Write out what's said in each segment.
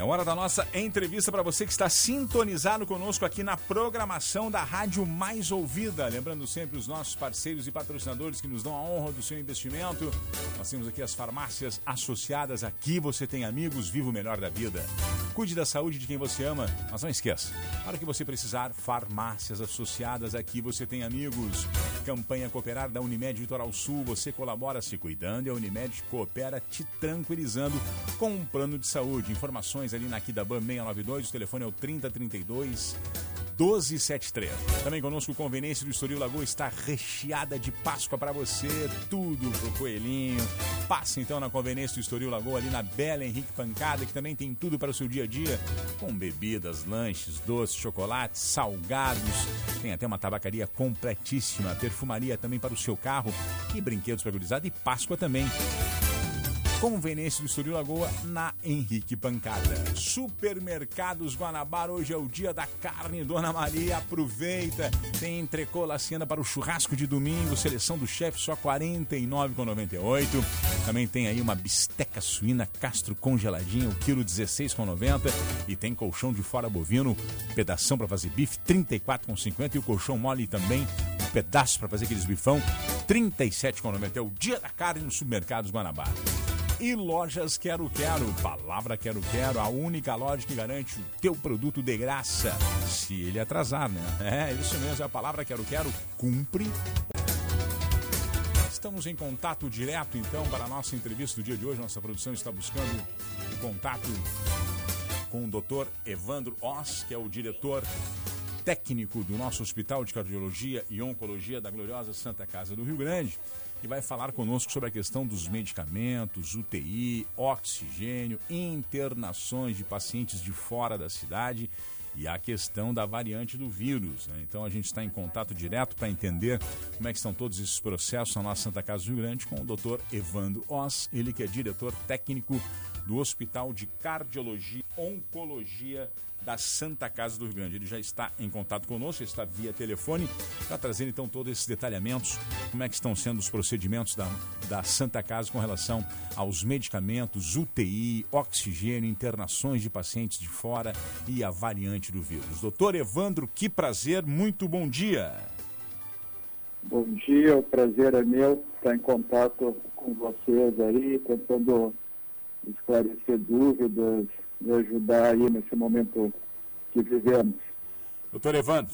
É hora da nossa entrevista para você que está sintonizado conosco aqui na programação da Rádio Mais Ouvida. Lembrando sempre os nossos parceiros e patrocinadores que nos dão a honra do seu investimento. Nós temos aqui as farmácias associadas. Aqui você tem amigos, viva o melhor da vida. Cuide da saúde de quem você ama, mas não esqueça. Para que você precisar, farmácias associadas. Aqui você tem amigos. Campanha Cooperar da Unimed Litoral Sul. Você colabora se cuidando e a Unimed coopera te tranquilizando com um plano de saúde. Informações ali na Kidaban 692, o telefone é o 3032 1273. Também conosco o Conveniência do Estoril Lagoa está recheada de Páscoa para você, tudo pro coelhinho. Passe então na Conveniência do Estoril Lagoa ali na Bela Henrique Pancada, que também tem tudo para o seu dia a dia, com bebidas, lanches, doces, chocolates, salgados. Tem até uma tabacaria completíssima, perfumaria também para o seu carro e brinquedos para gurizada e Páscoa também. Conveniência do Estoril Lagoa, na Henrique Pancada. Supermercados Guanabara, hoje é o dia da carne, Dona Maria, aproveita. Tem entrecô laciana para o churrasco de domingo, seleção do chefe só R$ 49,98. Também tem aí uma bisteca suína Castro congeladinha, o quilo R$ 16,90. E tem colchão de fora bovino, pedação para fazer bife, R$ 34,50. E o colchão mole também, pedaço para fazer aqueles bifão, R$ 37,90. É o dia da carne nos supermercados Guanabara e lojas Quero Quero. Palavra Quero Quero, a única loja que garante o teu produto de graça. Se ele atrasar, né? É, isso mesmo, é a palavra Quero Quero cumpre. Estamos em contato direto, então, para a nossa entrevista do dia de hoje. Nossa produção está buscando o contato com o Dr. Evandro Oss, que é o diretor técnico do nosso Hospital de Cardiologia e Oncologia da gloriosa Santa Casa do Rio Grande e vai falar conosco sobre a questão dos medicamentos, UTI, oxigênio, internações de pacientes de fora da cidade e a questão da variante do vírus. Né? Então a gente está em contato direto para entender como é que estão todos esses processos na nossa Santa Casa do Rio Grande com o Dr. Evandro Oss, ele que é diretor técnico do Hospital de Cardiologia Oncologia da Santa Casa do Rio Grande. Ele já está em contato conosco, está via telefone, para trazer então todos esses detalhamentos, como é que estão sendo os procedimentos da, da Santa Casa com relação aos medicamentos, UTI, oxigênio, internações de pacientes de fora e a variante do vírus. Doutor Evandro, que prazer, muito bom dia. Bom dia, o prazer é meu estar em contato com vocês aí, tentando esclarecer dúvidas, me ajudar aí nesse momento que vivemos. Doutor Evandro,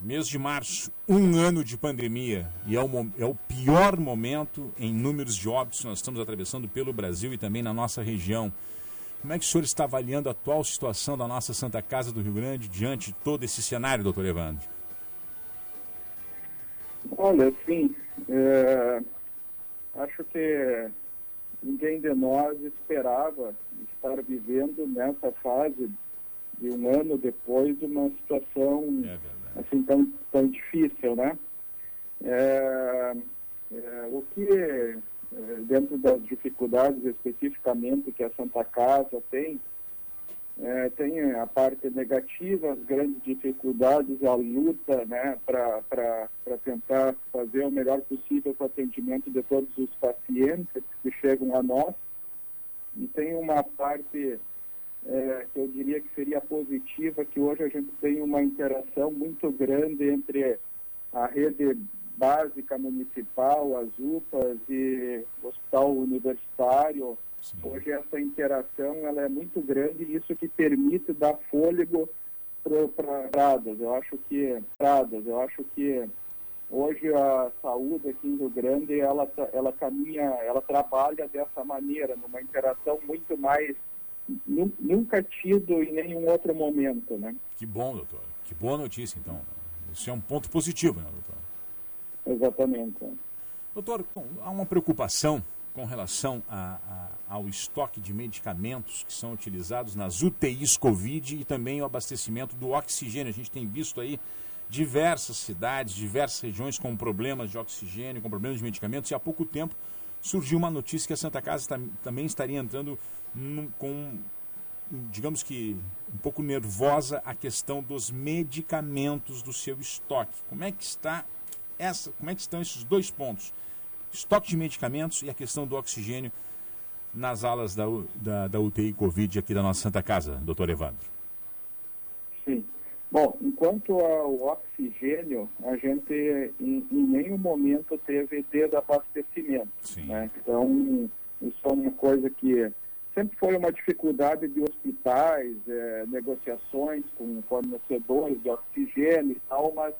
mês de março, um ano de pandemia e é o, é o pior momento em números de óbitos que nós estamos atravessando pelo Brasil e também na nossa região. Como é que o senhor está avaliando a atual situação da nossa Santa Casa do Rio Grande diante de todo esse cenário, doutor Evandro? Olha, sim, é, acho que ninguém de nós esperava estar vivendo nessa fase de um ano depois uma situação é assim tão, tão difícil, né? É, é, o que é, dentro das dificuldades especificamente que a Santa Casa tem, é, tem a parte negativa, as grandes dificuldades, a luta né, para tentar fazer o melhor possível para o atendimento de todos os pacientes que chegam a nós. E tem uma parte é, que eu diria que seria positiva, que hoje a gente tem uma interação muito grande entre a rede básica municipal, as UPAs e o hospital universitário. Sim. Hoje essa interação ela é muito grande e isso que permite dar fôlego para pradas. Eu acho que pradas, eu acho que hoje a saúde aqui em Rio Grande ela ela caminha, ela trabalha dessa maneira, numa interação muito mais nunca tido em nenhum outro momento, né? Que bom, doutor. Que boa notícia, então. Isso é um ponto positivo, né, doutor? Exatamente. Doutor, há uma preocupação com relação a, a, ao estoque de medicamentos que são utilizados nas UTIs Covid e também o abastecimento do oxigênio. A gente tem visto aí diversas cidades, diversas regiões com problemas de oxigênio, com problemas de medicamentos e há pouco tempo surgiu uma notícia que a Santa Casa também estaria entrando num, com, digamos que, um pouco nervosa a questão dos medicamentos do seu estoque. Como é que está essa, como é que estão esses dois pontos? Estoque de medicamentos e a questão do oxigênio nas alas da, da, da UTI Covid aqui da nossa Santa Casa, doutor Evandro. Sim. Bom, enquanto ao oxigênio, a gente em, em nenhum momento teve desabastecimento. Né? Então, isso é uma coisa que sempre foi uma dificuldade de hospitais, é, negociações com fornecedores de oxigênio e tal, mas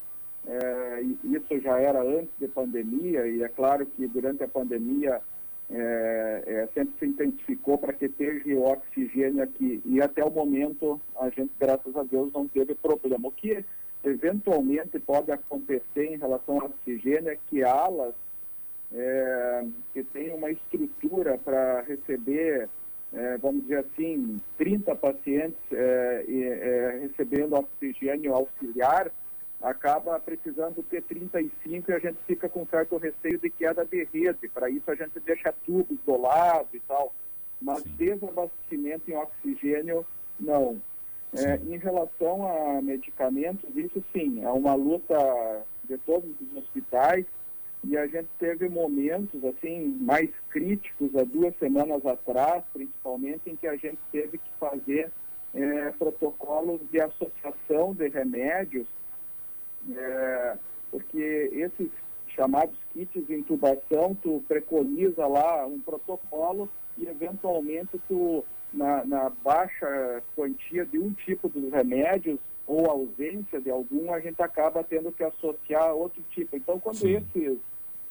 é, isso já era antes da pandemia e é claro que durante a pandemia é, é, sempre se intensificou para que esteja oxigênio aqui. E até o momento, a gente, graças a Deus, não teve problema. O que eventualmente pode acontecer em relação ao oxigênio é que alas é, que têm uma estrutura para receber, é, vamos dizer assim, 30 pacientes é, é, recebendo oxigênio auxiliar, acaba precisando ter 35 e a gente fica com certo receio de queda de rede. Para isso a gente deixa tudo isolado e tal. Mas sim. desabastecimento em oxigênio, não. É, em relação a medicamentos, isso sim, é uma luta de todos os hospitais e a gente teve momentos assim mais críticos há duas semanas atrás, principalmente, em que a gente teve que fazer é, protocolos de associação de remédios é, porque esses chamados kits de intubação, tu preconiza lá um protocolo e eventualmente tu, na, na baixa quantia de um tipo dos remédios ou ausência de algum, a gente acaba tendo que associar outro tipo. Então, quando esses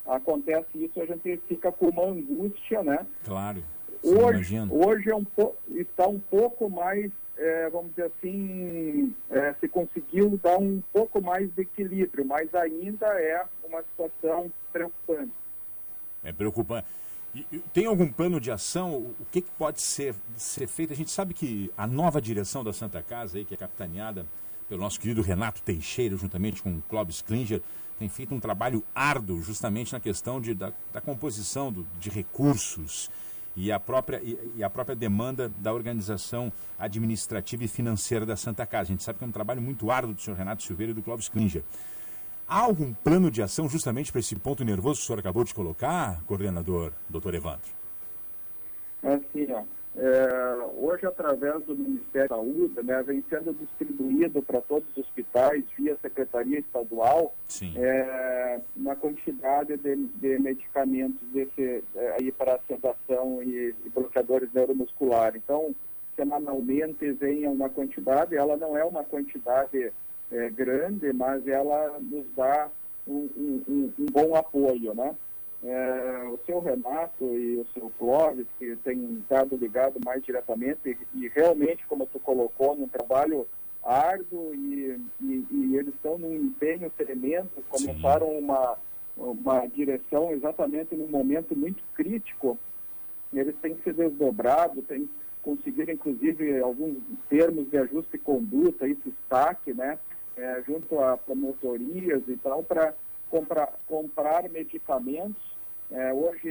acontece isso, a gente fica com uma angústia, né? Claro. Hoje, hoje é um está um pouco mais é, vamos dizer assim, é, se conseguiu dar um pouco mais de equilíbrio, mas ainda é uma situação preocupante. É preocupante. Tem algum plano de ação? O que, que, pode ser, ser feito? A gente sabe que a nova direção da Santa Casa, aí, que é capitaneada pelo nosso querido Renato Teixeira, juntamente com o Clóvis Klinger, tem feito um trabalho árduo justamente na questão de, da, da composição do, de recursos e a própria, e, a própria demanda da organização administrativa e financeira da Santa Casa. A gente sabe que é um trabalho muito árduo do senhor Renato Silveira e do Clóvis Klinger. Há algum plano de ação justamente para esse ponto nervoso que o senhor acabou de colocar, coordenador, doutor Evandro? Assim, ó, é, hoje, através do Ministério da Saúde, né, vem sendo distribuído para todos os hospitais, via Secretaria Estadual, é, uma quantidade de, de medicamentos desse, é, para sedação e, e bloqueadores neuromusculares. Então, semanalmente vem uma quantidade, ela não é uma quantidade é, grande, mas ela nos dá um, um, um bom apoio, né? É, o seu Renato e o seu Clóvis, que tem estado ligado mais diretamente, e, e realmente, como tu colocou, num trabalho árduo e, e, e eles estão num empenho tremendo, começaram uma, uma direção exatamente num momento muito crítico. Eles têm se desdobrado, têm conseguido, inclusive, alguns termos de ajuste de conduta, esse destaque, né, é, junto a promotorias e tal, para comprar, comprar medicamentos. É, hoje,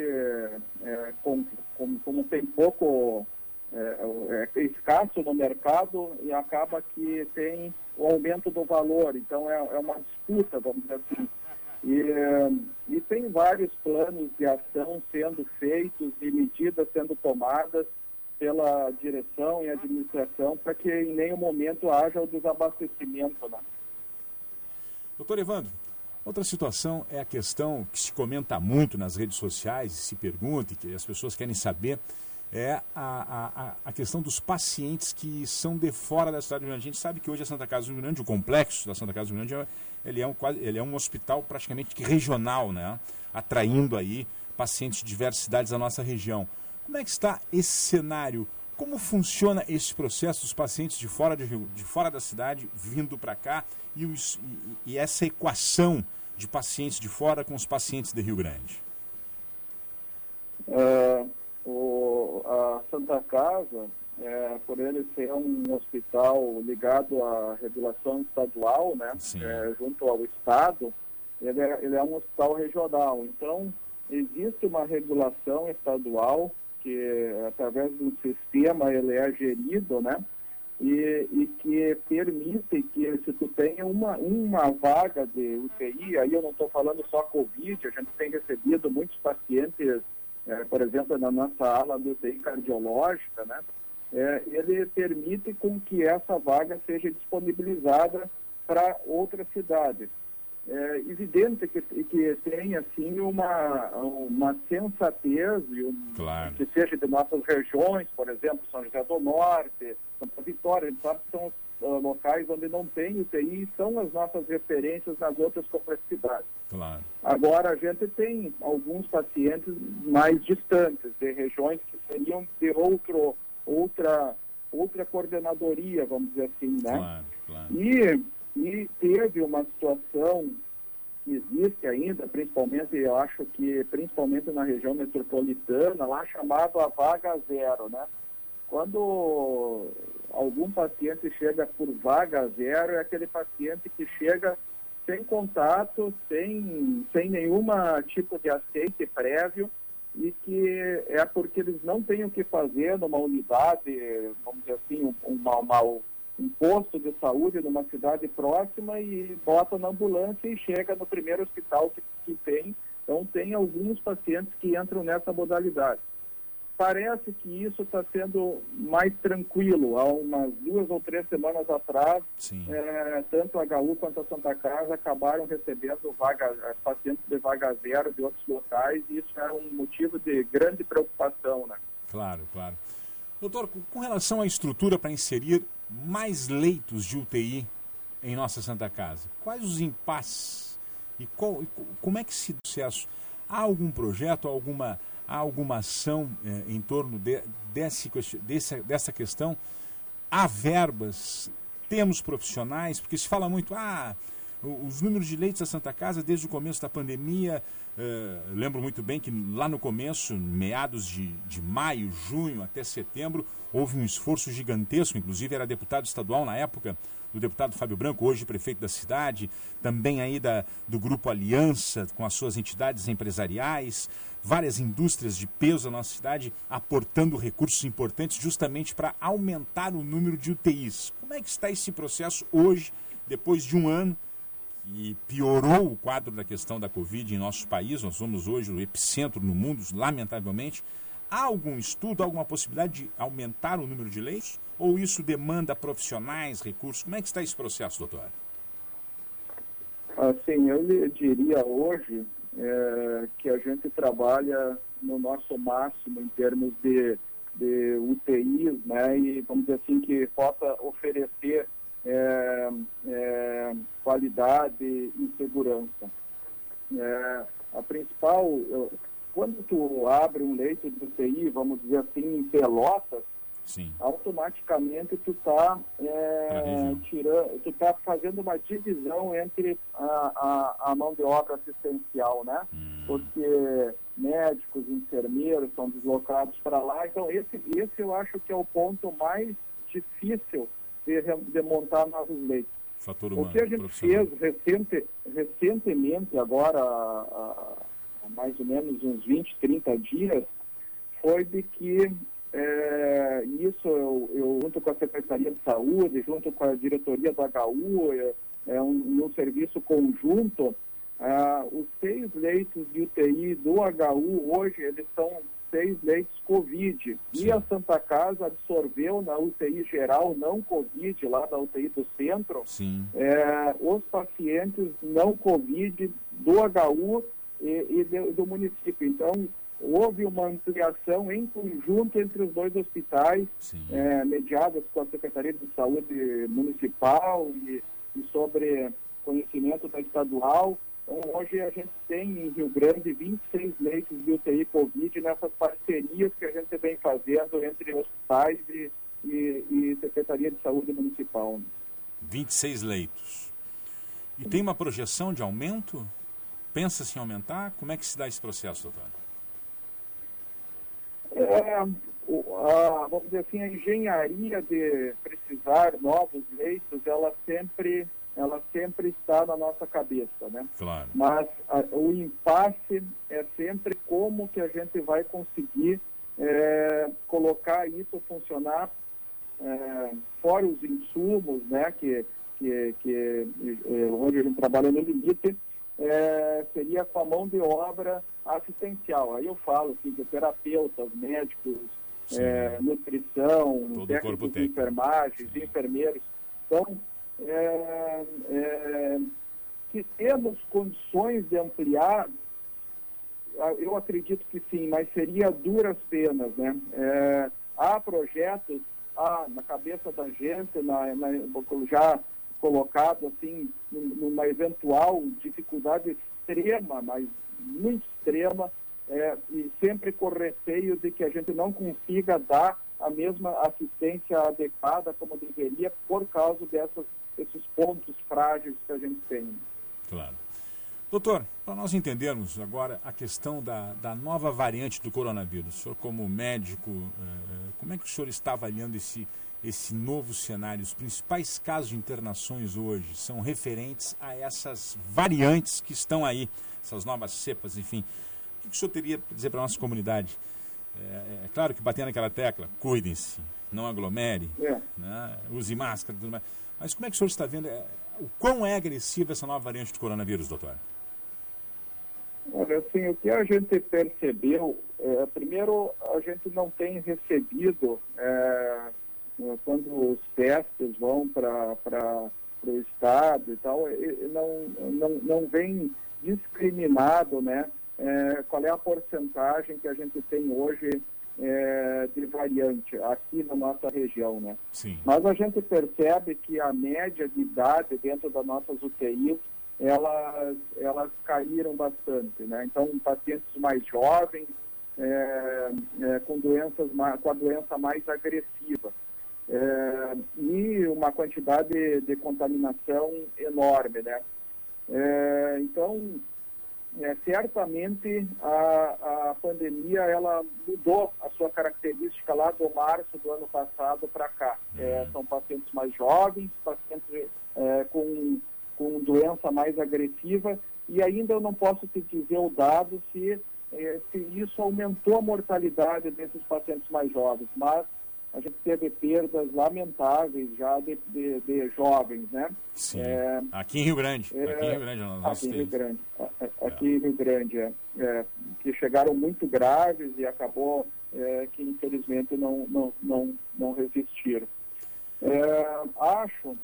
é, com, com, como tem pouco, é, é, escasso no mercado e acaba que tem o aumento do valor. Então, é, é uma disputa, vamos dizer assim. E, e tem vários planos de ação sendo feitos e medidas sendo tomadas pela direção e administração para que em nenhum momento haja o desabastecimento. Né? Doutor Evandro, Outra situação é a questão que se comenta muito nas redes sociais, se pergunta, e que as pessoas querem saber, é a, a, a questão dos pacientes que são de fora da cidade do Rio Grande. A gente sabe que hoje a Santa Casa do Rio Grande, o complexo da Santa Casa do Rio Grande, é, ele é um, ele é um hospital praticamente regional, né? atraindo aí pacientes de diversas cidades da nossa região. Como é que está esse cenário? Como funciona esse processo dos pacientes de fora, de, de fora da cidade vindo para cá e, os, e, e essa equação de pacientes de fora com os pacientes de Rio Grande? Uh, o, a Santa Casa, é, por ele ser um hospital ligado à regulação estadual, né, é, junto ao Estado, ele é, ele é um hospital regional. Então, existe uma regulação estadual que, através de um sistema, ele é gerido, né? E, e, que permite que se tu tenha uma, uma vaga de UTI, aí eu não estou falando só Covid, a gente tem recebido muitos pacientes, é, por exemplo, na nossa ala de UTI cardiológica, né? É, ele permite com que essa vaga seja disponibilizada para outras cidades é evidente que, que tem assim uma, uma sensatez um, claro. que seja de nossas regiões, por exemplo, São José do Norte, Santa Vitória, sabe que são uh, locais onde não tem UTI e são as nossas referências nas outras complexidades. Claro. Agora, a gente tem alguns pacientes mais distantes, de regiões que seriam de outro, outra, outra coordenadoria, vamos dizer assim, né? Claro, claro. E e teve uma situação que existe ainda, principalmente, eu acho que principalmente na região metropolitana, lá chamado a vaga zero, né? Quando algum paciente chega por vaga zero, é aquele paciente que chega sem contato, sem, sem nenhuma tipo de aceite prévio e que é porque eles não têm o que fazer numa unidade, vamos dizer assim, uma, uma um posto de saúde numa cidade próxima e bota na ambulância e chega no primeiro hospital que, que tem. Então, tem alguns pacientes que entram nessa modalidade. Parece que isso está sendo mais tranquilo. Há umas duas ou três semanas atrás, é, tanto a HU quanto a Santa Casa acabaram recebendo vaga, pacientes de vaga zero de outros locais e isso era um motivo de grande preocupação. Né? Claro, claro. Doutor, com relação à estrutura para inserir mais leitos de UTI em nossa Santa Casa? Quais os impasses? E, qual, e como é que se sucesso? Há algum projeto, alguma, há alguma ação eh, em torno de, desse, desse, dessa questão? Há verbas? Temos profissionais? Porque se fala muito, ah, os números de leitos da Santa Casa desde o começo da pandemia, eh, lembro muito bem que lá no começo, meados de, de maio, junho até setembro, houve um esforço gigantesco, inclusive era deputado estadual na época, o deputado Fábio Branco, hoje prefeito da cidade, também aí da, do Grupo Aliança, com as suas entidades empresariais, várias indústrias de peso da nossa cidade aportando recursos importantes justamente para aumentar o número de UTIs. Como é que está esse processo hoje, depois de um ano, e piorou o quadro da questão da Covid em nosso país? Nós somos hoje o epicentro no mundo, lamentavelmente. Há algum estudo, alguma possibilidade de aumentar o número de leitos? Ou isso demanda profissionais, recursos? Como é que está esse processo, doutor? Assim, eu diria hoje é, que a gente trabalha no nosso máximo em termos de, de UTIs, né? E vamos dizer assim, que possa oferecer é, é, qualidade e segurança. É, a principal, quando tu abre um leito de UTI, vamos dizer assim, em Pelotas, Sim. automaticamente tu está é, tirando, tu tá fazendo uma divisão entre a, a, a mão de obra assistencial, né? Hum. Porque médicos, enfermeiros são deslocados para lá. Então esse, esse eu acho que é o ponto mais difícil de, de montar novos leitos. Fator humano, o que a gente fez recente, recentemente, agora há, mais ou menos uns 20, 30 dias, foi de que é, isso eu, eu, junto com a Secretaria de Saúde, junto com a diretoria do HU, é, é um, um serviço conjunto, ah, os seis leitos de UTI do HU hoje, eles são seis leitos Covid. Sim. E a Santa Casa absorveu na UTI geral, não Covid, lá da UTI do centro, é, os pacientes não Covid do HU e, e do, do município. Então, houve uma ampliação em conjunto entre os dois hospitais, é, mediadas com a Secretaria de Saúde Municipal e, e sobre conhecimento da estadual. Então, hoje a gente tem em Rio Grande 26 leitos de UTI Covid nessas parcerias que a gente vem fazendo entre hospitais e, e, e Secretaria de Saúde Municipal. 26 leitos. E tem uma projeção de aumento? Pensa-se em aumentar? Como é que se dá esse processo, doutor? É, a, vamos dizer assim, a engenharia de precisar novos leitos, ela sempre ela sempre está na nossa cabeça, né? Claro. Mas a, o impasse é sempre como que a gente vai conseguir é, colocar isso funcionar é, fora os insumos, né? Que, que, que é, onde a gente trabalha no limite, é, seria com a mão de obra assistencial. Aí eu falo fisioterapeutas, médicos, é, nutrição, Todo técnicos de enfermagem, enfermeiros. Então, é, é, que temos condições de ampliar, ah, eu acredito que sim, mas seria duras penas, né? É, há projetos há na cabeça da gente, na, na, já colocado assim, num- numa eventual dificuldade extrema, mas muito extrema, é, e sempre com receio de que a gente não consiga dar a mesma assistência adequada como deveria por causa dessas, desses pontos frágeis que a gente tem. Claro. Doutor, para nós entendermos agora a questão da, da nova variante do coronavírus, o senhor como médico, eh, como é que o senhor está avaliando esse, esse novo cenário? Os principais casos de internações hoje são referentes a essas variantes que estão aí, essas novas cepas, enfim. O que o senhor teria para dizer para a nossa comunidade? É, é claro que batendo naquela tecla, cuidem-se, não aglomere, É. né, use máscara, tudo mais. Mas como é que o senhor está vendo é, o quão é agressiva essa nova variante do coronavírus, doutor? Olha, assim, o que a gente percebeu, é, primeiro, a gente não tem recebido, é, é, quando os testes vão para o Estado e tal, e- não, não, não vem discriminado, né, é, qual é a porcentagem que a gente tem hoje é, de variante aqui na nossa região, né. Sim. Mas a gente percebe que a média de idade dentro das nossas UTIs, elas, elas caíram bastante, né? Então, pacientes mais jovens, é, é, com, doenças, com a doença mais agressiva. É, e uma quantidade de, de contaminação enorme, né? É, então, é, certamente a, a pandemia ela mudou a sua característica lá do março do ano passado para cá. É, são pacientes mais jovens, pacientes é, com, com doença mais agressiva e ainda eu não posso te dizer o dado se, é, se isso aumentou a mortalidade desses pacientes mais jovens, mas a gente teve perdas lamentáveis já de, de, de jovens, né? Sim. É, aqui em Rio Grande. é, aqui em Rio Grande, nosso Aqui em Rio. Grande, a- aqui em Rio Grande, é, é, que chegaram muito graves e acabou é, que infelizmente não, não, não, não resistiram. É, acho,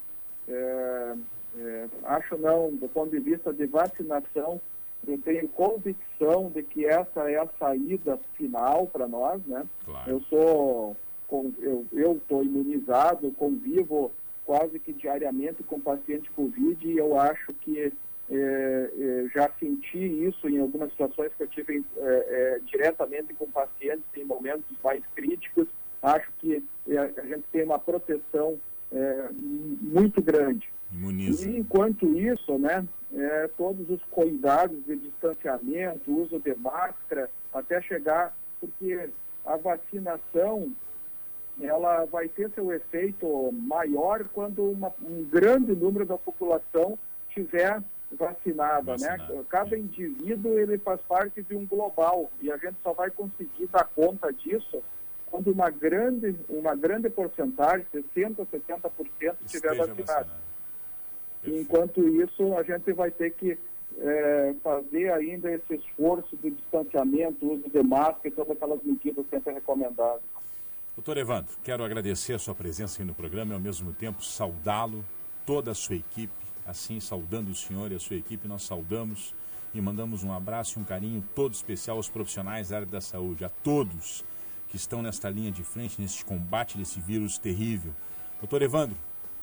é, é, acho não, do ponto de vista de vacinação, eu tenho convicção de que essa é a saída final para nós, né? Claro. Eu sou, eu estou imunizado, convivo quase que diariamente com paciente Covid e eu acho que é, é, já senti isso em algumas situações que eu tive é, é, diretamente com pacientes em momentos mais críticos. Acho que é, a gente tem uma proteção é, muito grande. Imuniza. E enquanto isso, né, todos os cuidados de distanciamento, uso de máscara, até chegar, porque a vacinação ela vai ter seu efeito maior quando uma- um grande número da população tiver vacinada, Vacinado, né? Cada é. indivíduo ele faz parte de um global e a gente só vai conseguir dar conta disso quando uma grande uma grande porcentagem, 60, 70% estiver. Perfeito. Enquanto isso, a gente vai ter que eh, fazer ainda esse esforço de distanciamento, uso de máscara e todas aquelas medidas sempre recomendadas. Doutor Evandro, quero agradecer a sua presença aqui no programa e ao mesmo tempo saudá-lo, toda a sua equipe, assim saudando o senhor e a sua equipe, nós saudamos e mandamos um abraço e um carinho todo especial aos profissionais da área da saúde, a todos que estão nesta linha de frente, nesse combate desse vírus terrível. Doutor Evandro,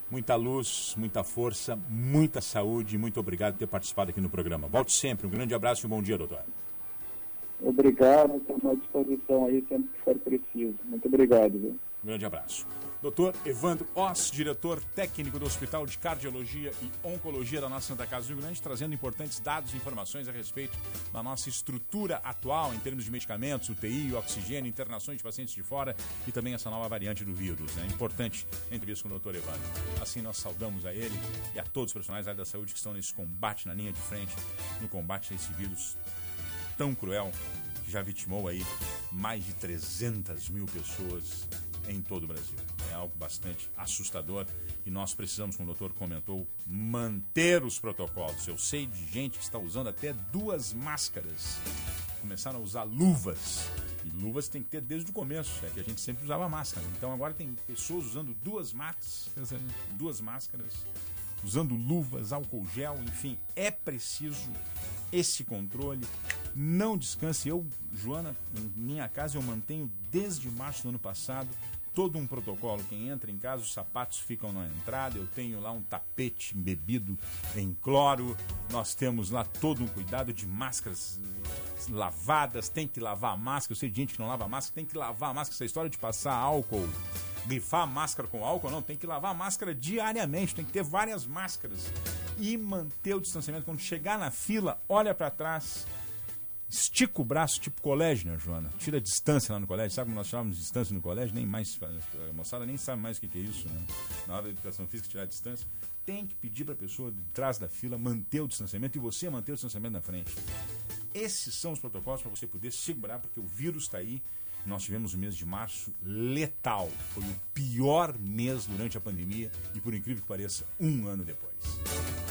muita luz, muita força, muita saúde muito obrigado por ter participado aqui no programa. Volte sempre, um grande abraço e um bom dia, doutor. Obrigado, estamos à disposição aí sempre que for preciso. Muito obrigado. Viu? Grande abraço. Dr. Evandro Oss, diretor técnico do Hospital de Cardiologia e Oncologia da nossa Santa Casa do Rio Grande, trazendo importantes dados e informações a respeito da nossa estrutura atual em termos de medicamentos, UTI, oxigênio, internações de pacientes de fora e também essa nova variante do vírus. Né? Importante a entrevista com o Dr. Evandro. Assim nós saudamos a ele e a todos os profissionais da área da saúde que estão nesse combate, na linha de frente, no combate a esse vírus tão cruel que já vitimou aí mais de 300 mil pessoas em todo o Brasil. É algo bastante assustador e nós precisamos, como o doutor comentou, manter os protocolos. Eu sei de gente que está usando até duas máscaras. Começaram a usar luvas. E luvas tem que ter desde o começo, é que a gente sempre usava máscara. Então agora tem pessoas usando duas máscaras, duas máscaras, usando luvas, álcool gel, enfim, é preciso esse controle. Não descanse. Eu, Joana, em minha casa eu mantenho desde março do ano passado todo um protocolo. Quem entra em casa, os sapatos ficam na entrada. Eu tenho lá um tapete embebido em cloro. Nós temos lá todo um cuidado de máscaras eh, lavadas. Tem que lavar a máscara. Eu sei de gente que não lava a máscara. Tem que lavar a máscara. Essa história de passar álcool, grifar a máscara com álcool, não. Tem que lavar a máscara diariamente. Tem que ter várias máscaras. E manter o distanciamento. Quando chegar na fila, olha para trás estica o braço, tipo colégio, né, Joana? Tira a distância lá no colégio. Sabe como nós de distância no colégio? Nem mais, a moçada nem sabe mais o que, que é isso, né? Na hora da educação física, tirar a distância. Tem que pedir para a pessoa de trás da fila manter o distanciamento e você manter o distanciamento na frente. Esses são os protocolos para você poder segurar, porque o vírus está aí. Nós tivemos o mês de março letal. Foi o pior mês durante a pandemia e, por incrível que pareça, um ano depois.